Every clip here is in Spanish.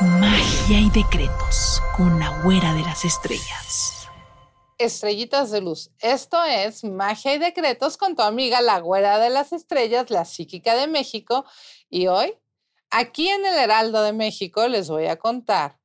Magia y decretos con la güera de las estrellas. Estrellitas de luz. Esto es Magia y decretos con tu amiga la güera de las estrellas, la psíquica de México. Y hoy, aquí en el Heraldo de México, les voy a contar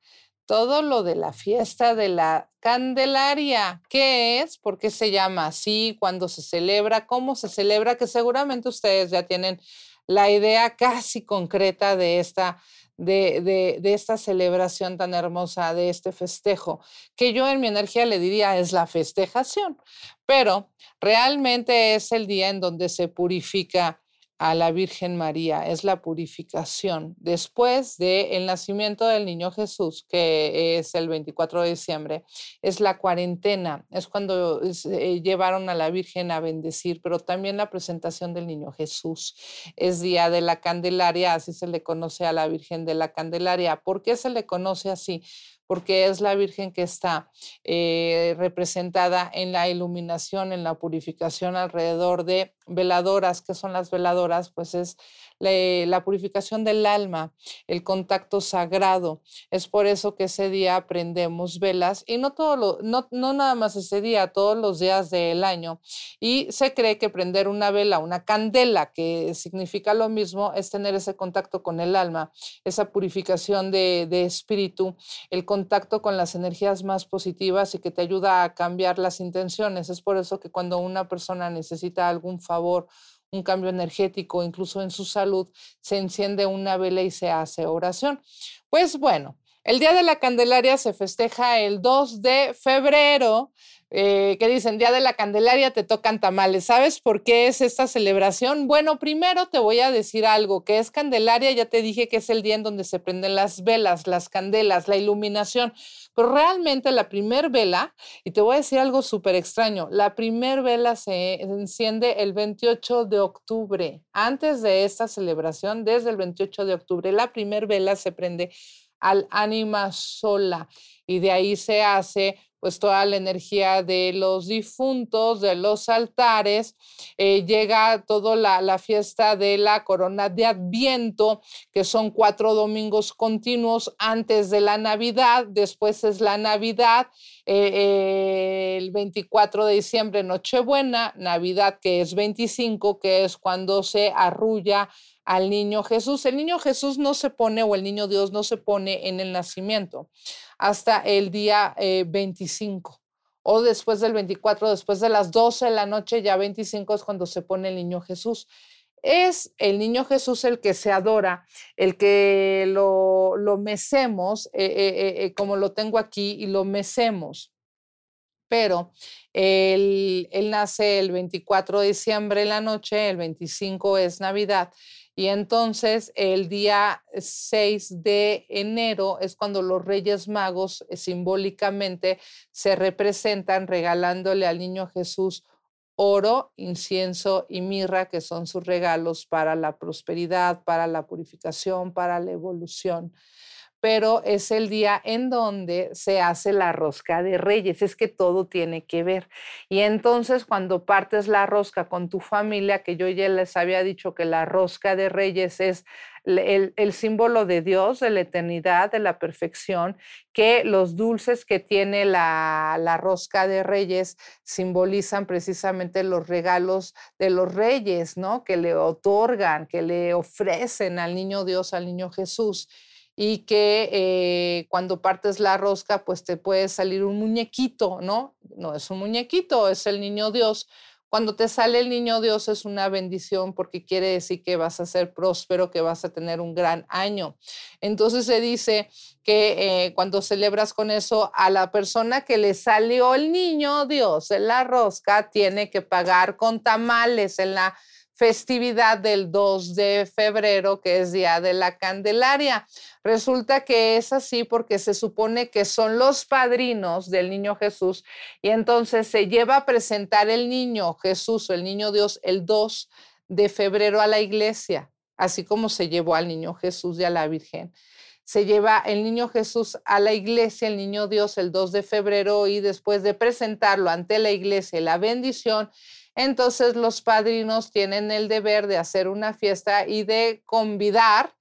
todo lo de la fiesta de la Candelaria. ¿Qué es? ¿Por qué se llama así? ¿Cuándo se celebra? ¿Cómo se celebra? Que seguramente ustedes ya tienen la idea casi concreta de esta de, esta celebración tan hermosa, de este festejo, que yo en mi energía le diría es la festejación, pero realmente es el día en donde se purifica a la Virgen María, es la purificación. Después del nacimiento del niño Jesús, que es el 24 de diciembre, es la cuarentena, es cuando eh, llevaron a la Virgen a bendecir, pero también la presentación del niño Jesús. Es día de la Candelaria, así se le conoce a la Virgen de la Candelaria. ¿Por qué se le conoce así? Porque es la Virgen que está eh, representada en la iluminación, en la purificación alrededor de veladoras. ¿Qué son las veladoras? Pues es la, purificación del alma, el contacto sagrado. Es por eso que ese día prendemos velas y no, todo no, no nada más ese día, todos los días del año. Y se cree que prender una vela, una candela, que significa lo mismo, es tener ese contacto con el alma, esa purificación de espíritu, el contacto con las energías más positivas y que te ayuda a cambiar las intenciones. Es por eso que cuando una persona necesita algún favor, un cambio energético, incluso en su salud, se enciende una vela y se hace oración. Pues bueno, el Día de la Candelaria se festeja el 2 de febrero. Eh, que dicen, Día de la Candelaria te tocan tamales. ¿Sabes por qué es esta celebración? Bueno, primero te voy a decir algo, que es Candelaria, ya te dije que es el día en donde se prenden las velas, las candelas, la iluminación. Pero realmente la primer vela, y te voy a decir algo súper extraño, la primer vela se enciende el 28 de octubre. Antes de esta celebración, desde el 28 de octubre, la primer vela se prende al ánima sola y de ahí se hace pues toda la energía de los difuntos, de los altares, eh, llega toda la, fiesta de la corona de Adviento, que son cuatro domingos continuos antes de la Navidad, después es la Navidad, eh, el 24 de diciembre, Nochebuena, Navidad que es 25, que es cuando se arrulla al niño Jesús. El niño Jesús no se pone o el niño Dios no se pone en el nacimiento hasta el día 25 eh, o después del 24, después de las 12 de la noche, ya 25 es cuando se pone el niño Jesús. Es el niño Jesús el que se adora, el que lo, lo mecemos, eh, eh, como lo tengo aquí, y lo mecemos pero él, él, nace el 24 de diciembre en la noche, el 25 es Navidad y entonces el día 6 de enero es cuando los Reyes Magos eh, simbólicamente se representan regalándole al niño Jesús oro, incienso y mirra, que son sus regalos para la prosperidad, para la purificación, para la evolución pero es el día en donde se hace la rosca de reyes. Es que todo tiene que ver. Y entonces cuando partes la rosca con tu familia, que yo ya les había dicho que la rosca de reyes es el, símbolo de Dios, de la eternidad, de la perfección, que los dulces que tiene la, la rosca de reyes simbolizan precisamente los regalos de los reyes, ¿no? Que le otorgan, que le ofrecen al niño Dios, al niño Jesús y que eh, cuando partes la rosca, pues te puede salir un muñequito, ¿no? No es un muñequito, es el niño Dios. Cuando te sale el niño Dios es una bendición porque quiere decir que vas a ser próspero, que vas a tener un gran año. Entonces se dice que eh, cuando celebras con eso, a la persona que le salió el niño Dios en la rosca tiene que pagar con tamales en la festividad del 2 de febrero, que es Día de la Candelaria. Resulta que es así porque se supone que son los padrinos del niño Jesús y entonces se lleva a presentar el niño Jesús o el niño Dios el 2 de febrero a la iglesia, así como se llevó al niño Jesús y a la Virgen se lleva el niño Jesús a la iglesia, el niño Dios, el 2 de febrero y después de presentarlo ante la iglesia, la bendición, entonces los padrinos tienen el deber de hacer una fiesta y de convidar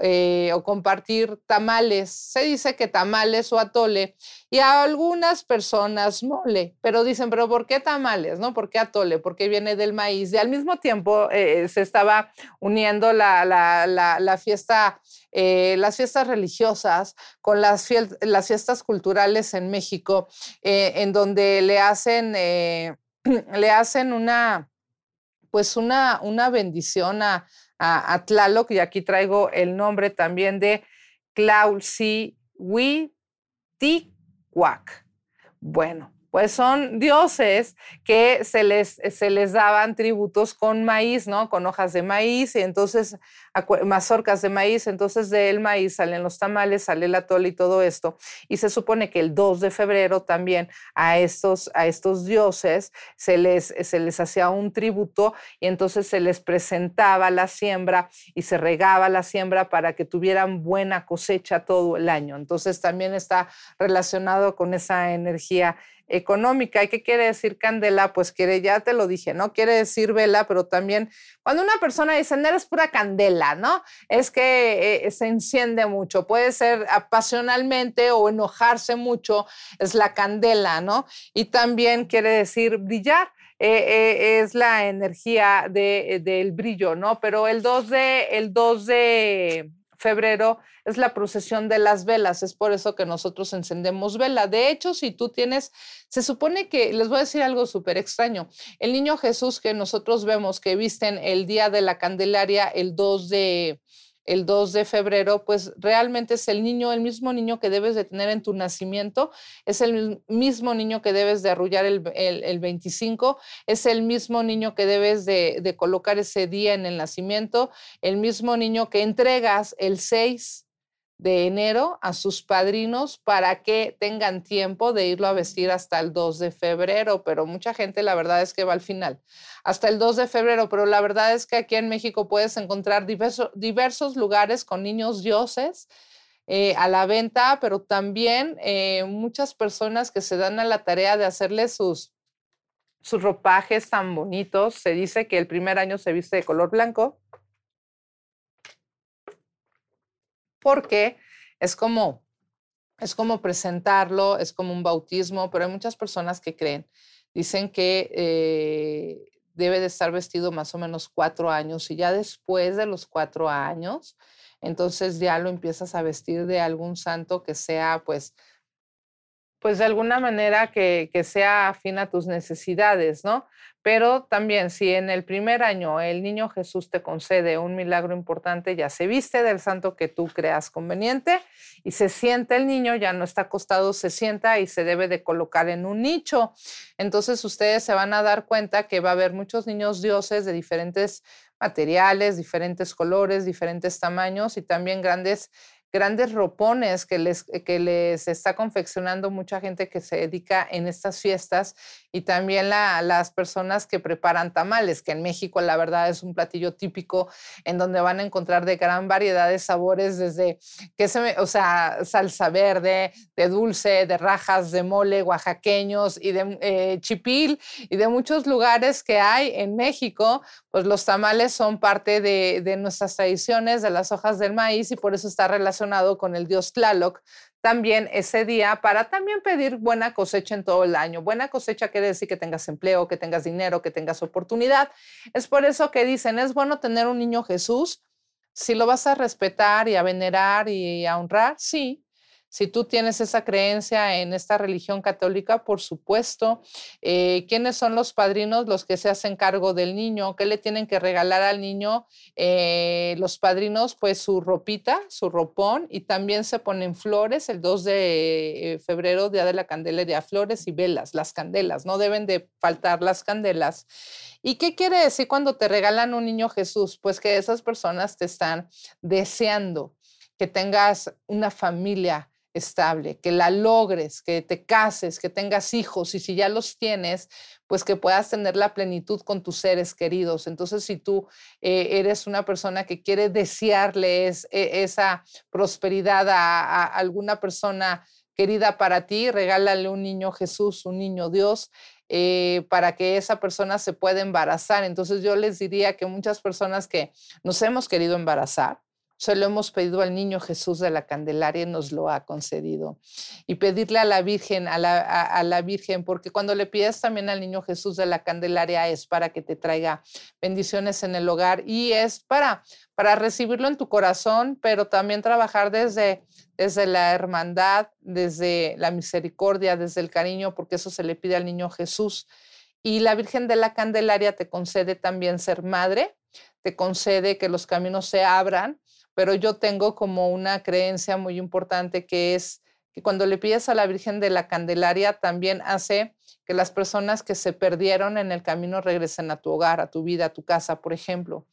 eh, o compartir tamales. Se dice que tamales o atole y a algunas personas mole, pero dicen, pero ¿por qué tamales? ¿No? ¿Por qué atole? Porque viene del maíz. Y al mismo tiempo eh, se estaba uniendo la, fiesta, eh, las fiestas religiosas con las, las fiestas culturales en México, en donde le hacen le hacen una, pues una, una bendición a, a, Tlaloc, y aquí traigo el nombre también de Clausihuiticuac. Bueno, pues son dioses que se les, se les daban tributos con maíz, ¿no? Con hojas de maíz y entonces mazorcas de maíz, entonces del maíz salen los tamales, sale la atole y todo esto. Y se supone que el 2 de febrero también a estos, a estos dioses se les, se les hacía un tributo y entonces se les presentaba la siembra y se regaba la siembra para que tuvieran buena cosecha todo el año. Entonces también está relacionado con esa energía económica. ¿Y qué quiere decir candela? Pues quiere, ya te lo dije, ¿no? Quiere decir vela, pero también cuando una persona dice, no eres pura candela, ¿no? Es que eh, se enciende mucho, puede ser apasionalmente o enojarse mucho, es la candela, ¿no? Y también quiere decir brillar. Eh, eh, es la energía del brillo, ¿no? Pero el 2 de, el 2 de febrero es la procesión de las velas, es por eso que nosotros encendemos vela. De hecho, si tú tienes, se supone que, les voy a decir algo súper extraño, el niño Jesús que nosotros vemos que visten el día de la Candelaria, el 2 de, el 2 de febrero, pues realmente es el niño, el mismo niño que debes de tener en tu nacimiento, es el mismo niño que debes de arrullar el, el, 25, es el mismo niño que debes de, de, colocar ese día en el nacimiento, el mismo niño que entregas el 6 de enero a sus padrinos para que tengan tiempo de irlo a vestir hasta el 2 de febrero, pero mucha gente la verdad es que va al final, hasta el 2 de febrero, pero la verdad es que aquí en México puedes encontrar diversos lugares con niños dioses. Eh, a la venta, pero también eh, muchas personas que se dan a la tarea de hacerle sus, sus ropajes tan bonitos. Se dice que el primer año se viste de color blanco, porque es como, es como presentarlo, es como un bautismo, pero hay muchas personas que creen, dicen que eh, debe de estar vestido más o menos cuatro años y ya después de los cuatro años, entonces ya lo empiezas a vestir de algún santo que sea pues pues de alguna manera que, que, sea afín a tus necesidades, ¿no? Pero también si en el primer año el niño Jesús te concede un milagro importante, ya se viste del santo que tú creas conveniente y se siente el niño, ya no está acostado, se sienta y se debe de colocar en un nicho. Entonces ustedes se van a dar cuenta que va a haber muchos niños dioses de diferentes materiales, diferentes colores, diferentes tamaños y también grandes grandes ropones que les, que les está confeccionando mucha gente que se dedica en estas fiestas y también las personas que preparan tamales, que en México la verdad es un platillo típico en donde van a encontrar de gran variedad de sabores, desde que se, o sea, salsa verde, de dulce, de rajas, de mole, oaxaqueños y de eh, chipil y de muchos lugares que hay en México, pues los tamales son parte de, nuestras tradiciones, de las hojas del maíz y por eso está relacionado con el dios Tlaloc también ese día para también pedir buena cosecha en todo el año. Buena cosecha quiere decir que tengas empleo, que tengas dinero, que tengas oportunidad. Es por eso que dicen, es bueno tener un niño Jesús. Si lo vas a respetar y a venerar y a honrar, sí, si tú tienes esa creencia en esta religión católica, por supuesto, eh, ¿quiénes son los padrinos? Los que se hacen cargo del niño. ¿Qué le tienen que regalar al niño? Eh, los padrinos, pues su ropita, su ropón, y también se ponen flores el 2 de eh, febrero, Día de la Candelaria, flores y velas, las candelas, no deben de faltar las candelas. ¿Y qué quiere decir cuando te regalan un niño Jesús? Pues que esas personas te están deseando que tengas una familia estable, que la logres, que te cases, que tengas hijos y si ya los tienes, pues que puedas tener la plenitud con tus seres queridos. Entonces, si tú eh, eres una persona que quiere desearles e, esa prosperidad a, alguna persona querida para ti, regálale un niño Jesús, un niño Dios, eh, para que esa persona se pueda embarazar. Entonces yo les diría que muchas personas que nos hemos querido embarazar, se lo hemos pedido al niño Jesús de la Candelaria y nos lo ha concedido. Y pedirle a la Virgen, a la, Virgen, porque cuando le pides también al niño Jesús de la Candelaria es para que te traiga bendiciones en el hogar y es para, para recibirlo en tu corazón, pero también trabajar desde, desde la hermandad, desde la misericordia, desde el cariño, porque eso se le pide al niño Jesús. Y la Virgen de la Candelaria te concede también ser madre, te concede que los caminos se abran pero yo tengo como una creencia muy importante que es que cuando le pides a la Virgen de la Candelaria también hace que las personas que se perdieron en el camino regresen a tu hogar, a tu vida, a tu casa, por ejemplo.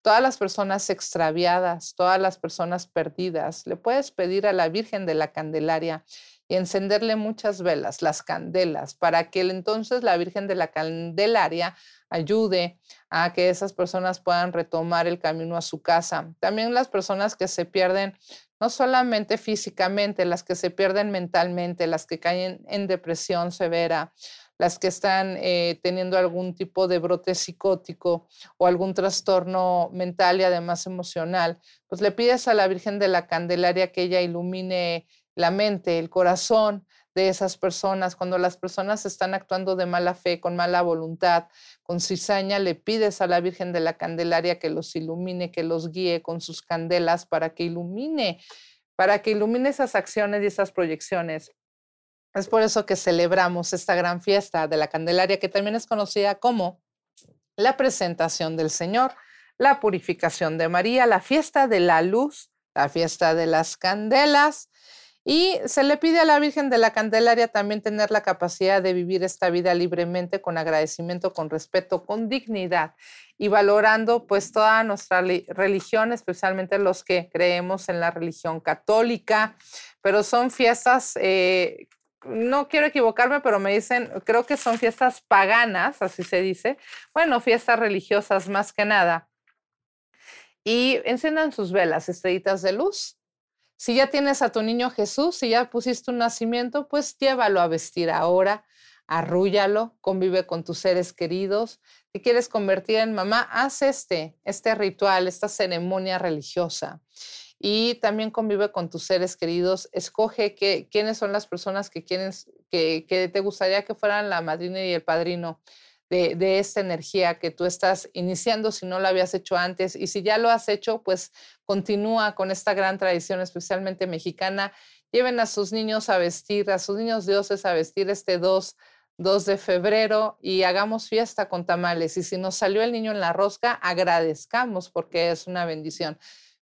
Todas las personas extraviadas, todas las personas perdidas, le puedes pedir a la Virgen de la Candelaria y encenderle muchas velas, las candelas, para que entonces la Virgen de la Candelaria ayude a que esas personas puedan retomar el camino a su casa. También las personas que se pierden, no solamente físicamente, las que se pierden mentalmente, las que caen en depresión severa, las que están eh, teniendo algún tipo de brote psicótico o algún trastorno mental y además emocional, pues le pides a la Virgen de la Candelaria que ella ilumine la mente, el corazón de esas personas, cuando las personas están actuando de mala fe, con mala voluntad, con cizaña, le pides a la Virgen de la Candelaria que los ilumine, que los guíe con sus candelas para que ilumine, para que ilumine esas acciones y esas proyecciones. Es por eso que celebramos esta gran fiesta de la Candelaria, que también es conocida como la presentación del Señor, la purificación de María, la fiesta de la luz, la fiesta de las candelas, y se le pide a la Virgen de la Candelaria también tener la capacidad de vivir esta vida libremente, con agradecimiento, con respeto, con dignidad y valorando pues toda nuestra religión, especialmente los que creemos en la religión católica, pero son fiestas, eh, no quiero equivocarme, pero me dicen, creo que son fiestas paganas, así se dice, bueno, fiestas religiosas más que nada. Y enciendan sus velas, estrellitas de luz, si ya tienes a tu niño Jesús, si ya pusiste un nacimiento, pues llévalo a vestir ahora, arrúllalo, convive con tus seres queridos. Si quieres convertir en mamá, haz este, este ritual, esta ceremonia religiosa. Y también convive con tus seres queridos. Escoge quiénes son las personas que, que, que te gustaría que fueran la madrina y el padrino de, esta energía que tú estás iniciando si no lo habías hecho antes. Y si ya lo has hecho, pues continúa con esta gran tradición, especialmente mexicana. Lleven a sus niños a vestir, a sus niños dioses a vestir este 2, 2 de febrero y hagamos fiesta con tamales. Y si nos salió el niño en la rosca, agradezcamos porque es una bendición.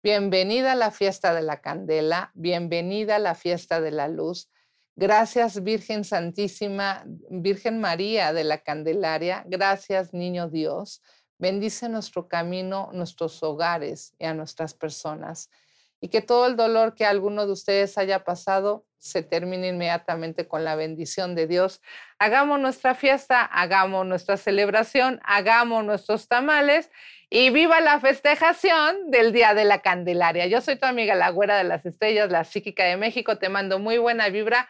Bienvenida a la fiesta de la candela, bienvenida a la fiesta de la luz. Gracias Virgen Santísima, Virgen María de la Candelaria, gracias Niño Dios. Bendice nuestro camino, nuestros hogares y a nuestras personas. y que todo el dolor que alguno de ustedes haya pasado se termine inmediatamente con la bendición de Dios. Hagamos nuestra fiesta, hagamos nuestra celebración, hagamos nuestros tamales y viva la festejación del Día de la Candelaria. Yo soy tu amiga la güera de las estrellas, la psíquica de México. Te mando muy buena vibra